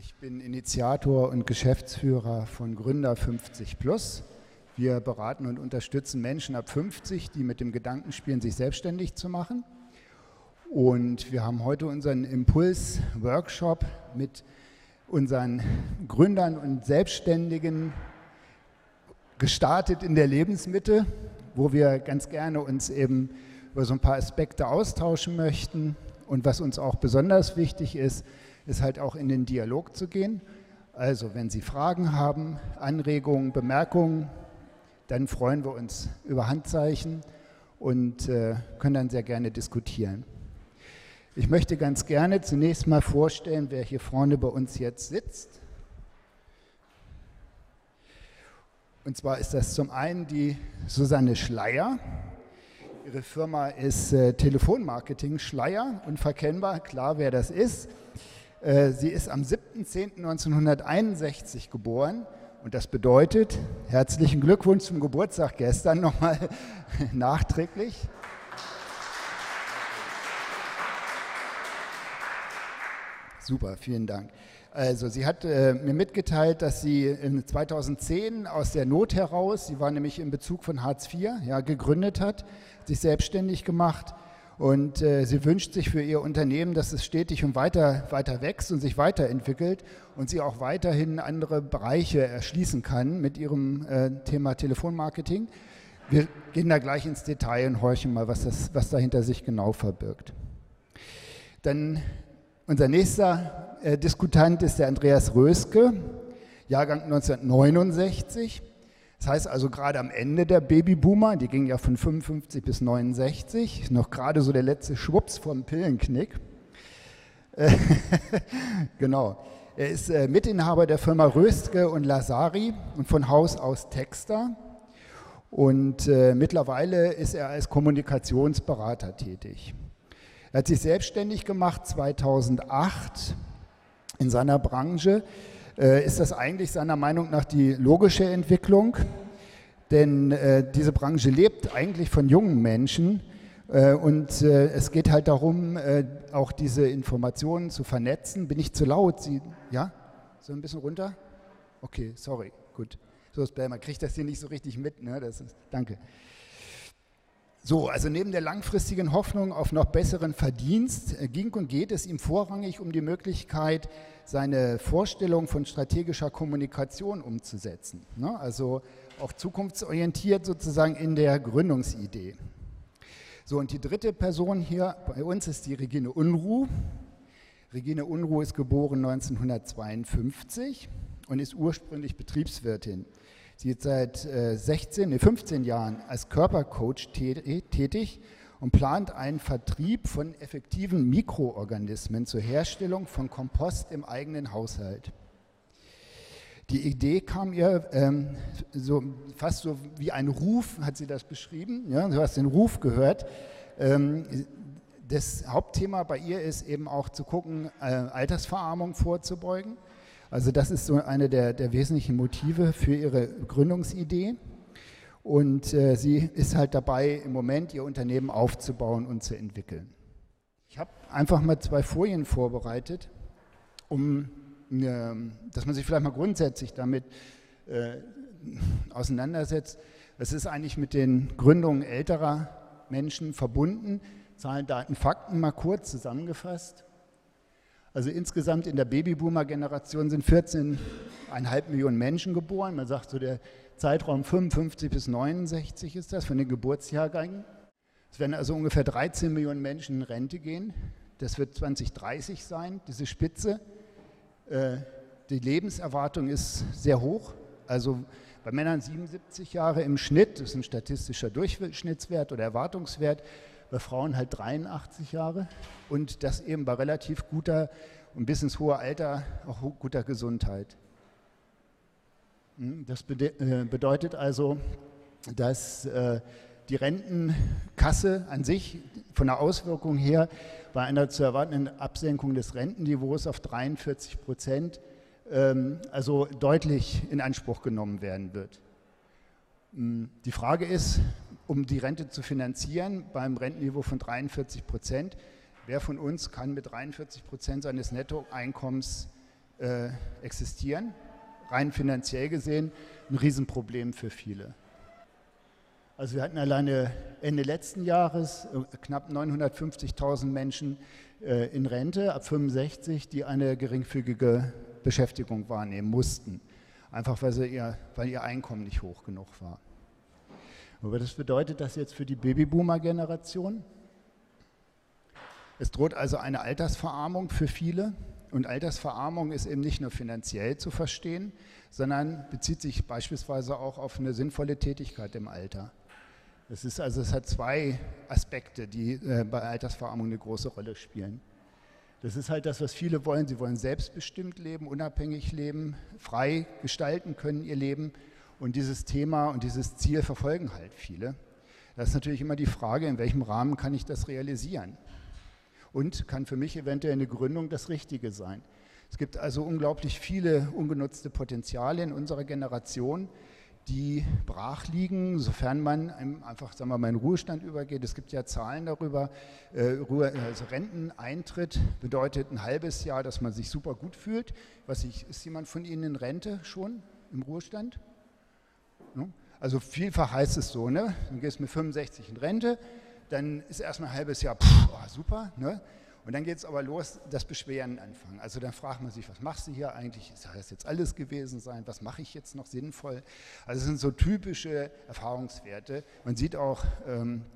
Ich bin Initiator und Geschäftsführer von Gründer 50 Plus. Wir beraten und unterstützen Menschen ab 50, die mit dem Gedanken spielen, sich selbstständig zu machen. Und wir haben heute unseren Impuls-Workshop mit unseren Gründern und Selbstständigen gestartet in der Lebensmitte, wo wir ganz gerne uns eben über so ein paar Aspekte austauschen möchten. Und was uns auch besonders wichtig ist, ist halt auch in den Dialog zu gehen. Also wenn Sie Fragen haben, Anregungen, Bemerkungen, dann freuen wir uns über Handzeichen und äh, können dann sehr gerne diskutieren. Ich möchte ganz gerne zunächst mal vorstellen, wer hier vorne bei uns jetzt sitzt. Und zwar ist das zum einen die Susanne Schleier. Ihre Firma ist äh, Telefonmarketing Schleier, unverkennbar, klar wer das ist. Äh, sie ist am 7.10.1961 geboren und das bedeutet, herzlichen Glückwunsch zum Geburtstag gestern nochmal nachträglich. Super, vielen Dank. Also sie hat äh, mir mitgeteilt, dass sie in 2010 aus der Not heraus, sie war nämlich in Bezug von Hartz IV, ja, gegründet hat, sich selbstständig gemacht und äh, sie wünscht sich für ihr Unternehmen, dass es stetig und weiter, weiter wächst und sich weiterentwickelt und sie auch weiterhin andere Bereiche erschließen kann mit ihrem äh, Thema Telefonmarketing. Wir gehen da gleich ins Detail und horchen mal, was, das, was dahinter sich genau verbirgt. Dann unser nächster äh, Diskutant ist der Andreas Röske, Jahrgang 1969. Das heißt also gerade am Ende der Babyboomer, die ging ja von 55 bis 69, noch gerade so der letzte Schwupps vom Pillenknick. genau. Er ist äh, Mitinhaber der Firma Röstke und Lazari und von Haus aus Texter. Und äh, mittlerweile ist er als Kommunikationsberater tätig. Er hat sich selbstständig gemacht 2008 in seiner Branche ist das eigentlich seiner Meinung nach die logische Entwicklung. Denn äh, diese Branche lebt eigentlich von jungen Menschen. Äh, und äh, es geht halt darum, äh, auch diese Informationen zu vernetzen. Bin ich zu laut? Sie, ja? So ein bisschen runter? Okay, sorry, gut. So man kriegt das hier nicht so richtig mit. Ne? Das ist, danke. So, also neben der langfristigen Hoffnung auf noch besseren Verdienst äh, ging und geht es ihm vorrangig um die Möglichkeit, seine Vorstellung von strategischer Kommunikation umzusetzen. Ne? Also auch zukunftsorientiert sozusagen in der Gründungsidee. So, und die dritte Person hier bei uns ist die Regine Unruh. Regine Unruh ist geboren 1952 und ist ursprünglich Betriebswirtin. Sie ist seit 16, nee, 15 Jahren als Körpercoach tätig und plant einen Vertrieb von effektiven Mikroorganismen zur Herstellung von Kompost im eigenen Haushalt. Die Idee kam ihr ähm, so, fast so wie ein Ruf, hat sie das beschrieben. Ja, du hast den Ruf gehört. Ähm, das Hauptthema bei ihr ist eben auch zu gucken, äh, Altersverarmung vorzubeugen. Also das ist so eine der, der wesentlichen Motive für ihre Gründungsidee. Und äh, sie ist halt dabei, im Moment ihr Unternehmen aufzubauen und zu entwickeln. Ich habe einfach mal zwei Folien vorbereitet, um, äh, dass man sich vielleicht mal grundsätzlich damit äh, auseinandersetzt. Es ist eigentlich mit den Gründungen älterer Menschen verbunden. Zahlen, Daten, Fakten mal kurz zusammengefasst. Also insgesamt in der Babyboomer-Generation sind 14,5 Millionen Menschen geboren. Man sagt so, der Zeitraum 55 bis 69 ist das von den Geburtsjahrgängen. Es werden also ungefähr 13 Millionen Menschen in Rente gehen. Das wird 2030 sein, diese Spitze. Äh, die Lebenserwartung ist sehr hoch. Also bei Männern 77 Jahre im Schnitt, das ist ein statistischer Durchschnittswert oder Erwartungswert, bei Frauen halt 83 Jahre und das eben bei relativ guter und bis ins hohe Alter auch guter Gesundheit. Hm, das äh, bedeutet also, dass äh, die Rentenkasse an sich von der Auswirkung her bei einer zu erwartenden Absenkung des Rentenniveaus auf 43 Prozent ähm, also deutlich in Anspruch genommen werden wird. Hm, die Frage ist, um die Rente zu finanzieren beim Rentenniveau von 43 Prozent, wer von uns kann mit 43 Prozent seines Nettoeinkommens äh, existieren. Rein finanziell gesehen ein Riesenproblem für viele. Also wir hatten alleine Ende letzten Jahres äh, knapp 950.000 Menschen äh, in Rente ab 65, die eine geringfügige Beschäftigung wahrnehmen mussten. Einfach weil, ihr, weil ihr Einkommen nicht hoch genug war. Aber das bedeutet das jetzt für die Babyboomer-Generation? Es droht also eine Altersverarmung für viele. Und Altersverarmung ist eben nicht nur finanziell zu verstehen, sondern bezieht sich beispielsweise auch auf eine sinnvolle Tätigkeit im Alter. Es ist also, es hat zwei Aspekte, die äh, bei Altersverarmung eine große Rolle spielen. Das ist halt das, was viele wollen. Sie wollen selbstbestimmt leben, unabhängig leben, frei gestalten können ihr Leben. Und dieses Thema und dieses Ziel verfolgen halt viele. Das ist natürlich immer die Frage, in welchem Rahmen kann ich das realisieren? Und kann für mich eventuell eine Gründung das Richtige sein? Es gibt also unglaublich viele ungenutzte Potenziale in unserer Generation, die brach liegen, sofern man einfach sagen wir mal, in Ruhestand übergeht. Es gibt ja Zahlen darüber. Äh, also Renteneintritt bedeutet ein halbes Jahr, dass man sich super gut fühlt. Was ich, ist jemand von Ihnen in Rente schon im Ruhestand? Also vielfach heißt es so, ne? du gehst mit 65 in Rente, dann ist erstmal ein halbes Jahr, pff, oh, super, ne? Und dann geht es aber los, das Beschweren anfangen. Also dann fragt man sich, was machst du hier eigentlich? Soll das jetzt alles gewesen sein? Was mache ich jetzt noch sinnvoll? Also es sind so typische Erfahrungswerte. Man sieht auch ähm,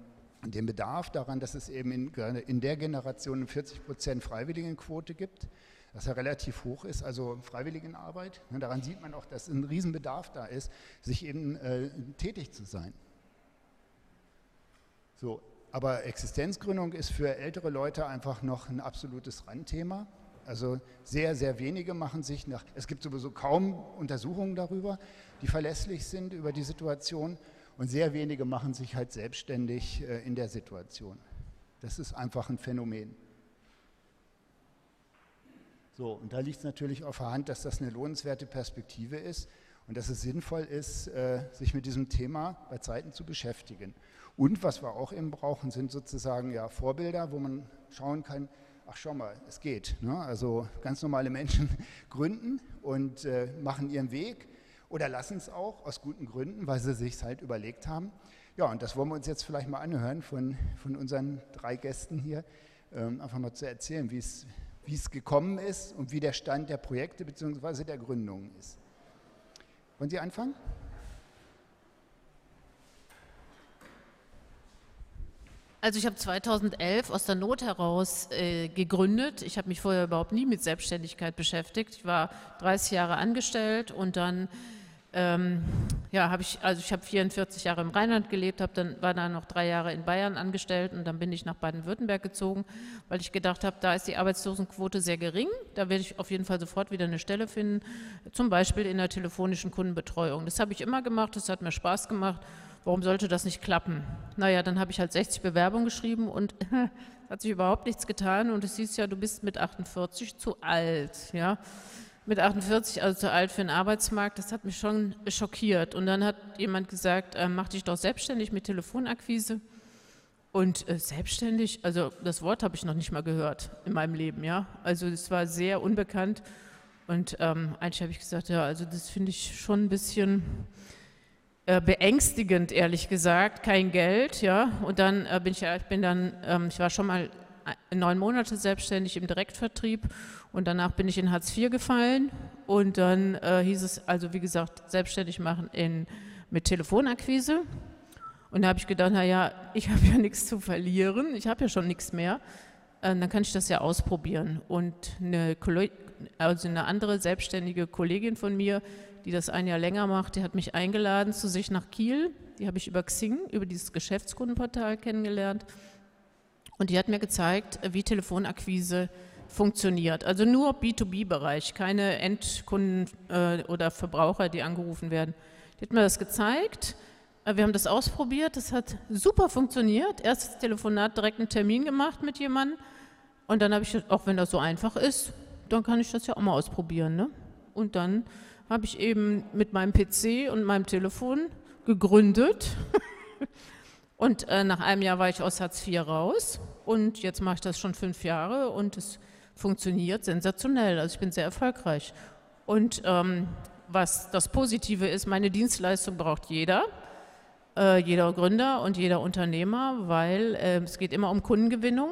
den Bedarf daran, dass es eben in, in der Generation eine 40 Prozent Freiwilligenquote gibt, was ja relativ hoch ist, also Freiwilligenarbeit. Ne, daran sieht man auch, dass ein Riesenbedarf da ist, sich eben äh, tätig zu sein. So, aber Existenzgründung ist für ältere Leute einfach noch ein absolutes Randthema. Also sehr, sehr wenige machen sich nach, es gibt sowieso kaum Untersuchungen darüber, die verlässlich sind über die Situation und sehr wenige machen sich halt selbstständig äh, in der Situation. Das ist einfach ein Phänomen. So, und da liegt es natürlich auf der Hand, dass das eine lohnenswerte Perspektive ist und dass es sinnvoll ist, äh, sich mit diesem Thema bei Zeiten zu beschäftigen. Und was wir auch eben brauchen, sind sozusagen ja Vorbilder, wo man schauen kann, ach schau mal, es geht. Ne? Also ganz normale Menschen gründen und äh, machen ihren Weg oder lassen es auch aus guten Gründen, weil sie sich halt überlegt haben. Ja, und das wollen wir uns jetzt vielleicht mal anhören von, von unseren drei Gästen hier, ähm, einfach mal zu erzählen, wie es gekommen ist und wie der Stand der Projekte bzw. der Gründungen ist. Wollen Sie anfangen? Also ich habe 2011 aus der Not heraus äh, gegründet. Ich habe mich vorher überhaupt nie mit Selbstständigkeit beschäftigt. Ich war 30 Jahre angestellt und dann ähm, ja, habe ich, also ich habe 44 Jahre im Rheinland gelebt, habe dann war dann noch drei Jahre in Bayern angestellt und dann bin ich nach Baden-Württemberg gezogen, weil ich gedacht habe, da ist die Arbeitslosenquote sehr gering. Da werde ich auf jeden Fall sofort wieder eine Stelle finden, zum Beispiel in der telefonischen Kundenbetreuung. Das habe ich immer gemacht, das hat mir Spaß gemacht warum sollte das nicht klappen? Naja, dann habe ich halt 60 Bewerbungen geschrieben und hat sich überhaupt nichts getan und es hieß ja, du bist mit 48 zu alt, ja. Mit 48, also zu alt für den Arbeitsmarkt, das hat mich schon schockiert. Und dann hat jemand gesagt, äh, mach dich doch selbstständig mit Telefonakquise. Und äh, selbstständig, also das Wort habe ich noch nicht mal gehört in meinem Leben, ja. Also es war sehr unbekannt. Und ähm, eigentlich habe ich gesagt, ja, also das finde ich schon ein bisschen äh, beängstigend, ehrlich gesagt, kein Geld, ja. Und dann äh, bin ich ich bin dann, ähm, ich war schon mal neun Monate selbstständig im Direktvertrieb und danach bin ich in Hartz IV gefallen und dann äh, hieß es also, wie gesagt, selbstständig machen in, mit Telefonakquise. Und da habe ich gedacht, naja, ich habe ja nichts zu verlieren, ich habe ja schon nichts mehr, äh, dann kann ich das ja ausprobieren. Und eine, also eine andere selbstständige Kollegin von mir, die das ein Jahr länger macht, die hat mich eingeladen zu sich nach Kiel. Die habe ich über Xing, über dieses Geschäftskundenportal kennengelernt. Und die hat mir gezeigt, wie Telefonakquise funktioniert. Also nur B2B-Bereich, keine Endkunden äh, oder Verbraucher, die angerufen werden. Die hat mir das gezeigt. Äh, wir haben das ausprobiert, das hat super funktioniert. Erstes Telefonat, direkt einen Termin gemacht mit jemandem. Und dann habe ich, auch wenn das so einfach ist, dann kann ich das ja auch mal ausprobieren. Ne? Und dann habe ich eben mit meinem PC und meinem Telefon gegründet. und äh, nach einem Jahr war ich aus Hartz IV raus und jetzt mache ich das schon fünf Jahre und es funktioniert sensationell. Also ich bin sehr erfolgreich. Und ähm, was das Positive ist, meine Dienstleistung braucht jeder, äh, jeder Gründer und jeder Unternehmer, weil äh, es geht immer um Kundengewinnung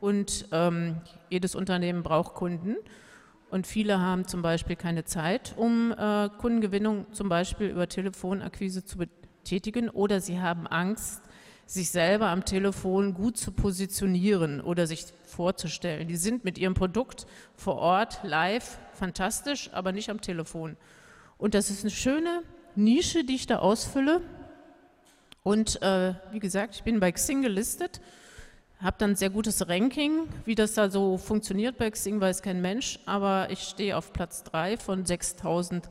und ähm, jedes Unternehmen braucht Kunden. Und viele haben zum Beispiel keine Zeit, um äh, Kundengewinnung zum Beispiel über Telefonakquise zu betätigen oder sie haben Angst, sich selber am Telefon gut zu positionieren oder sich vorzustellen. Die sind mit ihrem Produkt vor Ort live fantastisch, aber nicht am Telefon. Und das ist eine schöne Nische, die ich da ausfülle. Und äh, wie gesagt, ich bin bei Xing gelistet, habe dann ein sehr gutes Ranking. Wie das da so funktioniert bei Xing, weiß kein Mensch, aber ich stehe auf Platz 3 von 6000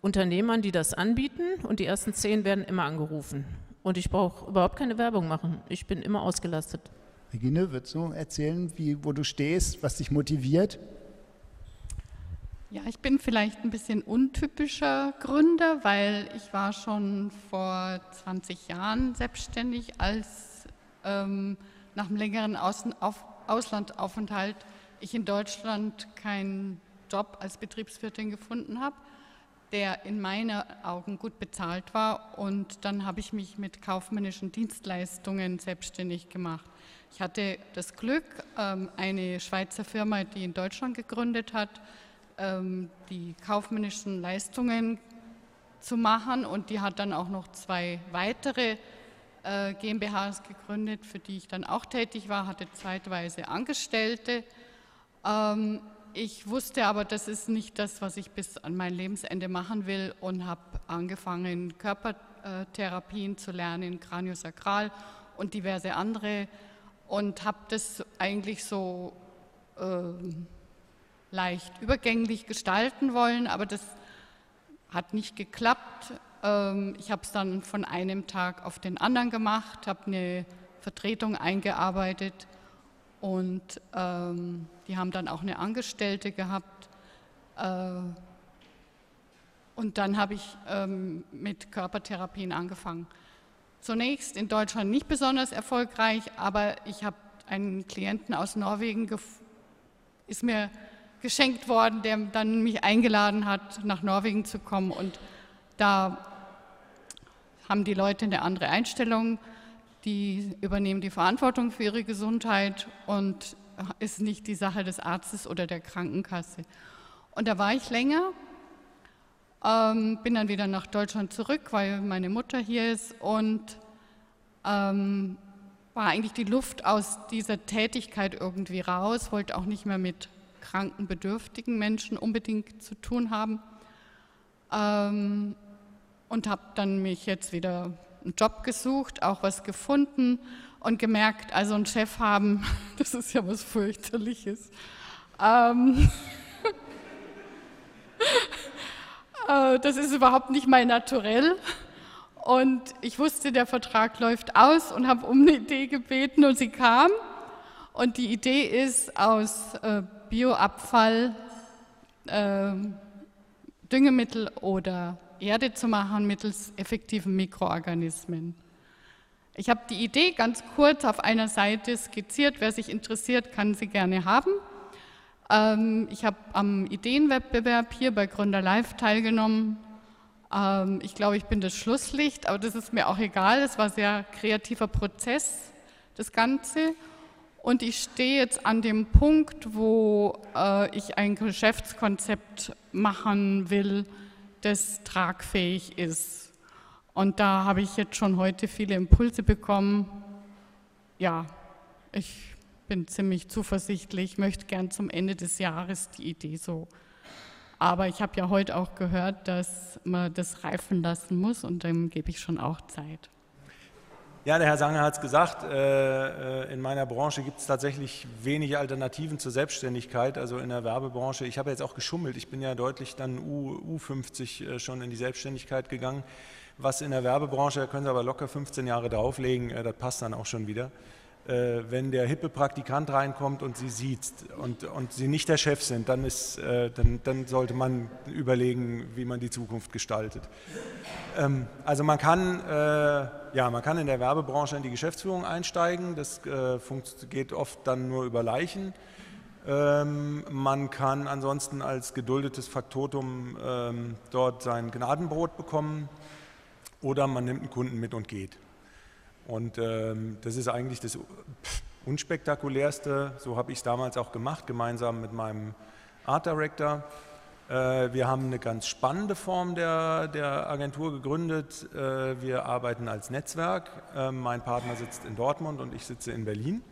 Unternehmern, die das anbieten und die ersten 10 werden immer angerufen. Und ich brauche überhaupt keine Werbung machen. Ich bin immer ausgelastet. Regine, würdest du erzählen, wie, wo du stehst, was dich motiviert? Ja, ich bin vielleicht ein bisschen untypischer Gründer, weil ich war schon vor 20 Jahren selbstständig, als ähm, nach einem längeren Außen auf Auslandaufenthalt ich in Deutschland keinen Job als Betriebswirtin gefunden habe der in meinen Augen gut bezahlt war. Und dann habe ich mich mit kaufmännischen Dienstleistungen selbstständig gemacht. Ich hatte das Glück, ähm, eine Schweizer Firma, die in Deutschland gegründet hat, ähm, die kaufmännischen Leistungen zu machen. Und die hat dann auch noch zwei weitere äh, GmbHs gegründet, für die ich dann auch tätig war, hatte zeitweise Angestellte. Ich wusste aber, das ist nicht das, was ich bis an mein Lebensende machen will und habe angefangen, Körpertherapien zu lernen, Kraniosakral und diverse andere und habe das eigentlich so äh, leicht übergänglich gestalten wollen, aber das hat nicht geklappt. Ähm, ich habe es dann von einem Tag auf den anderen gemacht, habe eine Vertretung eingearbeitet und ähm, die haben dann auch eine Angestellte gehabt. Äh, und dann habe ich ähm, mit Körpertherapien angefangen. Zunächst in Deutschland nicht besonders erfolgreich, aber ich habe einen Klienten aus Norwegen, ist mir geschenkt worden, der dann mich eingeladen hat, nach Norwegen zu kommen. Und da haben die Leute eine andere Einstellung die übernehmen die Verantwortung für ihre Gesundheit und ist nicht die Sache des Arztes oder der Krankenkasse. Und da war ich länger, ähm, bin dann wieder nach Deutschland zurück, weil meine Mutter hier ist und ähm, war eigentlich die Luft aus dieser Tätigkeit irgendwie raus, wollte auch nicht mehr mit kranken, bedürftigen Menschen unbedingt zu tun haben ähm, und habe dann mich jetzt wieder einen Job gesucht, auch was gefunden und gemerkt, also einen Chef haben, das ist ja was fürchterliches. Ähm, äh, das ist überhaupt nicht mein Naturell. Und ich wusste, der Vertrag läuft aus und habe um eine Idee gebeten und sie kam. Und die Idee ist aus äh, Bioabfall äh, Düngemittel oder Erde zu machen mittels effektiven Mikroorganismen. Ich habe die Idee ganz kurz auf einer Seite skizziert. Wer sich interessiert, kann sie gerne haben. Ähm, ich habe am Ideenwettbewerb hier bei Gründer Live teilgenommen. Ähm, ich glaube, ich bin das Schlusslicht, aber das ist mir auch egal. Es war ein sehr kreativer Prozess, das Ganze. Und ich stehe jetzt an dem Punkt, wo äh, ich ein Geschäftskonzept machen will, das tragfähig ist. Und da habe ich jetzt schon heute viele Impulse bekommen. Ja, ich bin ziemlich zuversichtlich, möchte gern zum Ende des Jahres die Idee so. Aber ich habe ja heute auch gehört, dass man das reifen lassen muss und dem gebe ich schon auch Zeit. Ja, der Herr Sanger hat es gesagt, äh, äh, in meiner Branche gibt es tatsächlich wenig Alternativen zur Selbstständigkeit, also in der Werbebranche. Ich habe jetzt auch geschummelt, ich bin ja deutlich dann U, U50 äh, schon in die Selbstständigkeit gegangen. Was in der Werbebranche, da können Sie aber locker 15 Jahre drauflegen, das passt dann auch schon wieder. Äh, wenn der hippe Praktikant reinkommt und sie sieht und, und sie nicht der Chef sind, dann, ist, äh, dann, dann sollte man überlegen, wie man die Zukunft gestaltet. Ähm, also man kann, äh, ja, man kann in der Werbebranche in die Geschäftsführung einsteigen, das geht oft dann nur über Leichen. Ähm, man kann ansonsten als geduldetes Faktotum ähm, dort sein Gnadenbrot bekommen oder man nimmt einen Kunden mit und geht. Und ähm, das ist eigentlich das unspektakulärste, so habe ich es damals auch gemacht, gemeinsam mit meinem Art Director. Äh, wir haben eine ganz spannende Form der, der Agentur gegründet. Äh, wir arbeiten als Netzwerk. Äh, mein Partner sitzt in Dortmund und ich sitze in Berlin.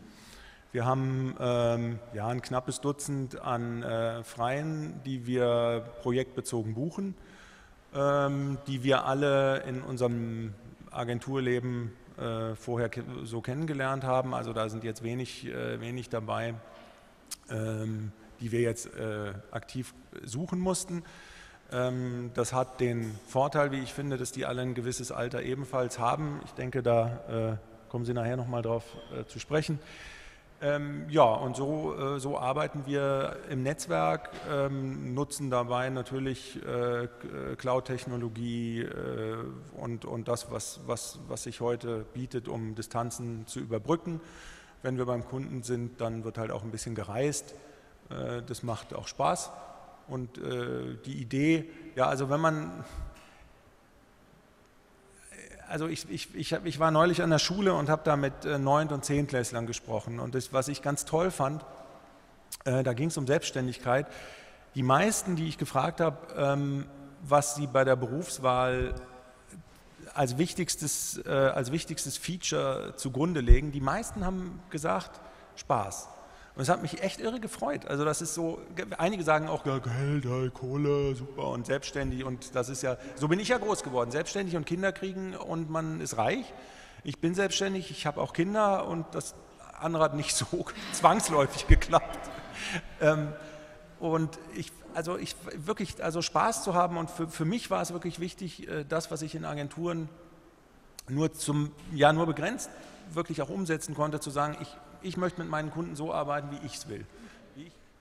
Wir haben ähm, ja, ein knappes Dutzend an äh, Freien, die wir projektbezogen buchen, ähm, die wir alle in unserem Agenturleben äh, vorher so kennengelernt haben. Also da sind jetzt wenig, äh, wenig dabei. Ähm, die wir jetzt äh, aktiv suchen mussten. Ähm, das hat den Vorteil, wie ich finde, dass die alle ein gewisses Alter ebenfalls haben. Ich denke, da äh, kommen Sie nachher nochmal drauf äh, zu sprechen. Ähm, ja, und so, äh, so arbeiten wir im Netzwerk, ähm, nutzen dabei natürlich äh, Cloud-Technologie äh, und, und das, was, was, was sich heute bietet, um Distanzen zu überbrücken. Wenn wir beim Kunden sind, dann wird halt auch ein bisschen gereist. Äh, das macht auch Spaß. Und äh, die Idee, ja, also wenn man, also ich, ich, ich, ich war neulich an der Schule und habe da mit äh, Neunt- und Zehntklässlern gesprochen. Und das, was ich ganz toll fand, da ging es um Selbstständigkeit. Die meisten, die ich gefragt habe, ähm, was sie bei der Berufswahl als wichtigstes, als wichtigstes Feature zugrunde legen, die meisten haben gesagt, Spaß. Und es hat mich echt irre gefreut. Also das ist so, einige sagen auch, ja, Geld, Kohle, super und selbstständig und das ist ja, so bin ich ja groß geworden, selbstständig und Kinder kriegen und man ist reich. Ich bin selbstständig, ich habe auch Kinder und das andere hat nicht so zwangsläufig geklappt. Ähm, und ich, also ich wirklich, also Spaß zu haben und für, für mich war es wirklich wichtig, äh, das, was ich in Agenturen nur zum, ja nur begrenzt wirklich auch umsetzen konnte, zu sagen, ich ich möchte mit meinen Kunden so arbeiten, wie ich es will.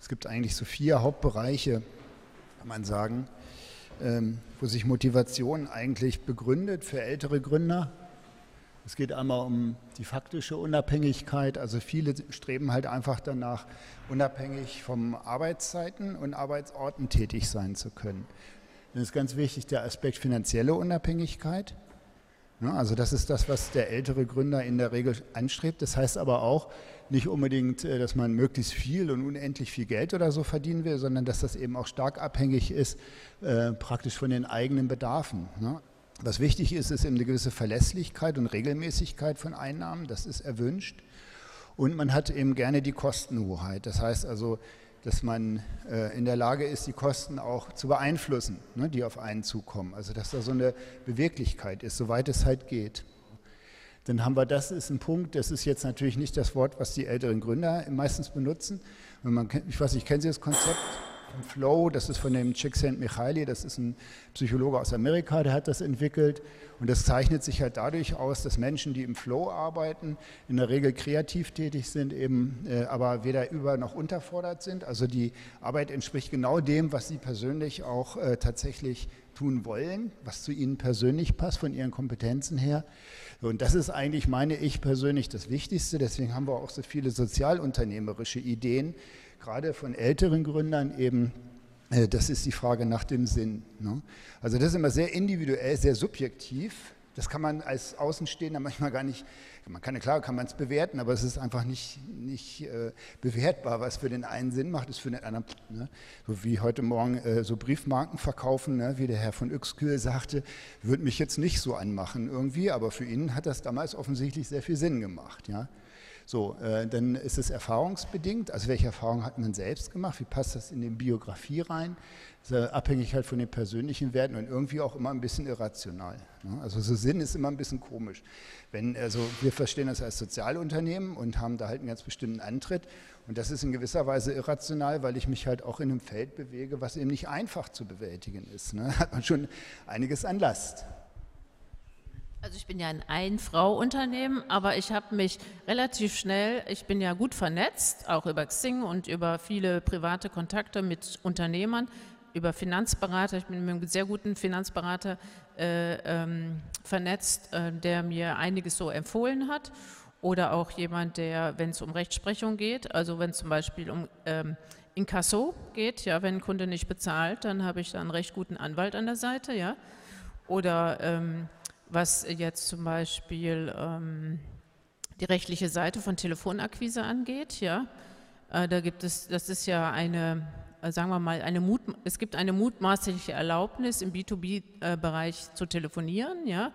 Es gibt eigentlich so vier Hauptbereiche, kann man sagen, ähm, wo sich Motivation eigentlich begründet für ältere Gründer. Es geht einmal um die faktische Unabhängigkeit. Also viele streben halt einfach danach, unabhängig von Arbeitszeiten und Arbeitsorten tätig sein zu können. Dann ist ganz wichtig der Aspekt finanzielle Unabhängigkeit. Also das ist das, was der ältere Gründer in der Regel anstrebt. Das heißt aber auch, nicht unbedingt, äh, dass man möglichst viel und unendlich viel Geld oder so verdienen will, sondern dass das eben auch stark abhängig ist, äh, praktisch von den eigenen Bedarfen. Ne? Was wichtig ist, ist eben eine gewisse Verlässlichkeit und Regelmäßigkeit von Einnahmen, das ist erwünscht. Und man hat eben gerne die Kostenhoheit. Das heißt also, dass man äh, in der Lage ist, die Kosten auch zu beeinflussen, ne, die auf einen zukommen. Also dass da so eine Beweglichkeit ist, soweit es halt geht dann haben wir, das ist ein Punkt, das ist jetzt natürlich nicht das Wort, was die älteren Gründer meistens benutzen. Man, ich weiß nicht, kennen Sie das Konzept? Flow, das ist von dem Csikszentmihalyi, das ist ein Psychologe aus Amerika, der hat das entwickelt. Und das zeichnet sich halt dadurch aus, dass Menschen, die im Flow arbeiten, in der Regel kreativ tätig sind, eben äh, aber weder über noch unterfordert sind. Also die Arbeit entspricht genau dem, was sie persönlich auch äh, tatsächlich tun wollen, was zu ihnen persönlich passt, von ihren Kompetenzen her. Und das ist eigentlich, meine ich persönlich, das Wichtigste. Deswegen haben wir auch so viele sozialunternehmerische Ideen, gerade von älteren Gründern eben. Äh, das ist die Frage nach dem Sinn. Ne? Also das ist immer sehr individuell, sehr subjektiv. Das kann man als Außenstehender manchmal gar nicht, man kann, klar kann man es bewerten, aber es ist einfach nicht, nicht äh, bewertbar, was für den einen Sinn macht, ist für den anderen, ne? so wie heute Morgen äh, so Briefmarken verkaufen, ne? wie der Herr von Uexküll sagte, würde mich jetzt nicht so anmachen irgendwie, aber für ihn hat das damals offensichtlich sehr viel Sinn gemacht. Ja? So, äh, dann ist es erfahrungsbedingt. Also welche Erfahrungen hat man selbst gemacht? Wie passt das in die Biografie rein? ist ja abhängig halt von den persönlichen Werten und irgendwie auch immer ein bisschen irrational. Ne? Also so Sinn ist immer ein bisschen komisch. Wenn, also wir verstehen das als Sozialunternehmen und haben da halt einen ganz bestimmten Antritt und das ist in gewisser Weise irrational, weil ich mich halt auch in einem Feld bewege, was eben nicht einfach zu bewältigen ist. Ne? Hat man schon einiges an Last. Ich bin ja ein Ein-Frau-Unternehmen, aber ich habe mich relativ schnell, ich bin ja gut vernetzt, auch über Xing und über viele private Kontakte mit Unternehmern, über Finanzberater, ich bin mit einem sehr guten Finanzberater äh, ähm, vernetzt, äh, der mir einiges so empfohlen hat. Oder auch jemand, der, wenn es um Rechtsprechung geht, also wenn es zum Beispiel um ähm, Inkasso geht, ja, wenn ein Kunde nicht bezahlt, dann habe ich da einen recht guten Anwalt an der Seite, ja. Oder ähm, was jetzt zum Beispiel ähm, die rechtliche Seite von Telefonakquise angeht, ja, äh, da gibt es, das ist ja eine, äh, sagen wir mal, eine Mut, es gibt eine mutmaßliche Erlaubnis im B2B-Bereich zu telefonieren, ja.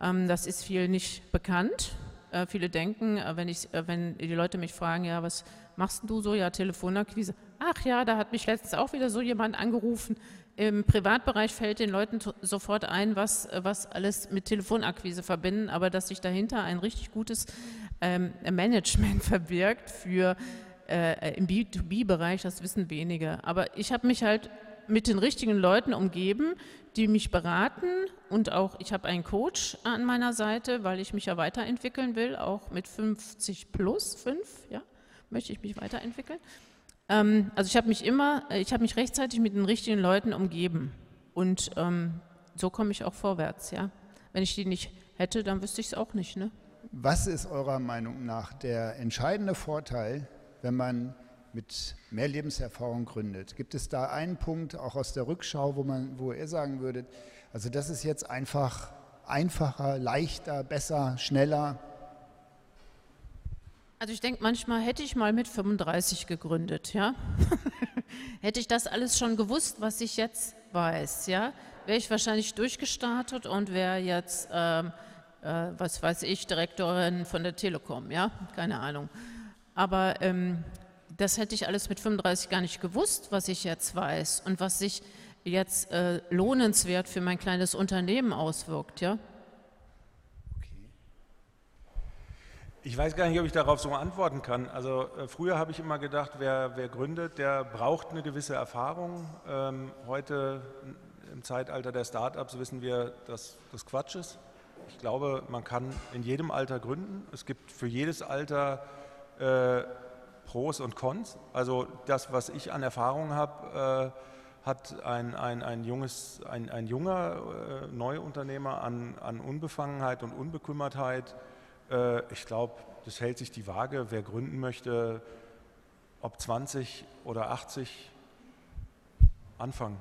Ähm, das ist viel nicht bekannt. Äh, viele denken, wenn, ich, wenn die Leute mich fragen, ja, was machst du so? Ja, Telefonakquise. Ach ja, da hat mich letztens auch wieder so jemand angerufen. Im Privatbereich fällt den Leuten sofort ein, was, was alles mit Telefonakquise verbinden, aber dass sich dahinter ein richtig gutes ähm, Management verbirgt für äh, im B2B-Bereich, das wissen wenige. Aber ich habe mich halt mit den richtigen Leuten umgeben, die mich beraten und auch ich habe einen Coach an meiner Seite, weil ich mich ja weiterentwickeln will, auch mit 50 plus 5, ja, möchte ich mich weiterentwickeln. Ähm, also ich habe mich immer, ich habe mich rechtzeitig mit den richtigen Leuten umgeben und ähm, so komme ich auch vorwärts, ja. Wenn ich die nicht hätte, dann wüsste ich es auch nicht, ne? Was ist eurer Meinung nach der entscheidende Vorteil wenn man mit mehr Lebenserfahrung gründet? Gibt es da einen Punkt, auch aus der Rückschau, wo, man, wo ihr sagen würdet, also das ist jetzt einfach einfacher, leichter, besser, schneller? Also ich denke, manchmal hätte ich mal mit 35 gegründet, ja. hätte ich das alles schon gewusst, was ich jetzt weiß, ja, wäre ich wahrscheinlich durchgestartet und wäre jetzt, ähm, äh, was weiß ich, Direktorin von der Telekom, ja, keine Ahnung. Aber ähm, das hätte ich alles mit 35 gar nicht gewusst, was ich jetzt weiß und was sich jetzt äh, lohnenswert für mein kleines Unternehmen auswirkt. Ja? Ich weiß gar nicht, ob ich darauf so antworten kann. Also äh, früher habe ich immer gedacht, wer, wer, gründet, der braucht eine gewisse Erfahrung. Ähm, heute im Zeitalter der Startups wissen wir, dass das Quatsch ist. Ich glaube, man kann in jedem Alter gründen. Es gibt für jedes Alter äh, Pros und Cons. Also das, was ich an Erfahrung habe, äh, hat ein, ein, ein, junges, ein, ein junger äh, Neuunternehmer an, an Unbefangenheit und Unbekümmertheit. Äh, ich glaube, das hält sich die Waage. Wer gründen möchte, ob 20 oder 80, anfangen.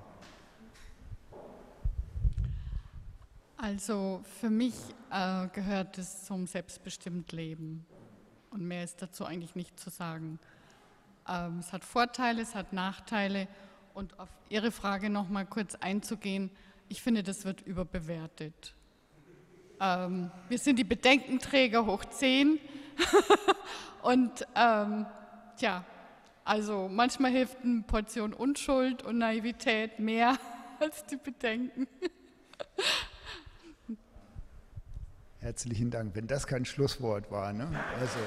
Also für mich äh, gehört es zum selbstbestimmt Leben. Und mehr ist dazu eigentlich nicht zu sagen. Ähm, es hat Vorteile, es hat Nachteile. Und auf Ihre Frage noch mal kurz einzugehen, ich finde, das wird überbewertet. Ähm, wir sind die Bedenkenträger hoch 10. und ähm, tja, also manchmal hilft eine Portion Unschuld und Naivität mehr als die Bedenken. Herzlichen Dank. Wenn das kein Schlusswort war. Ne? Also.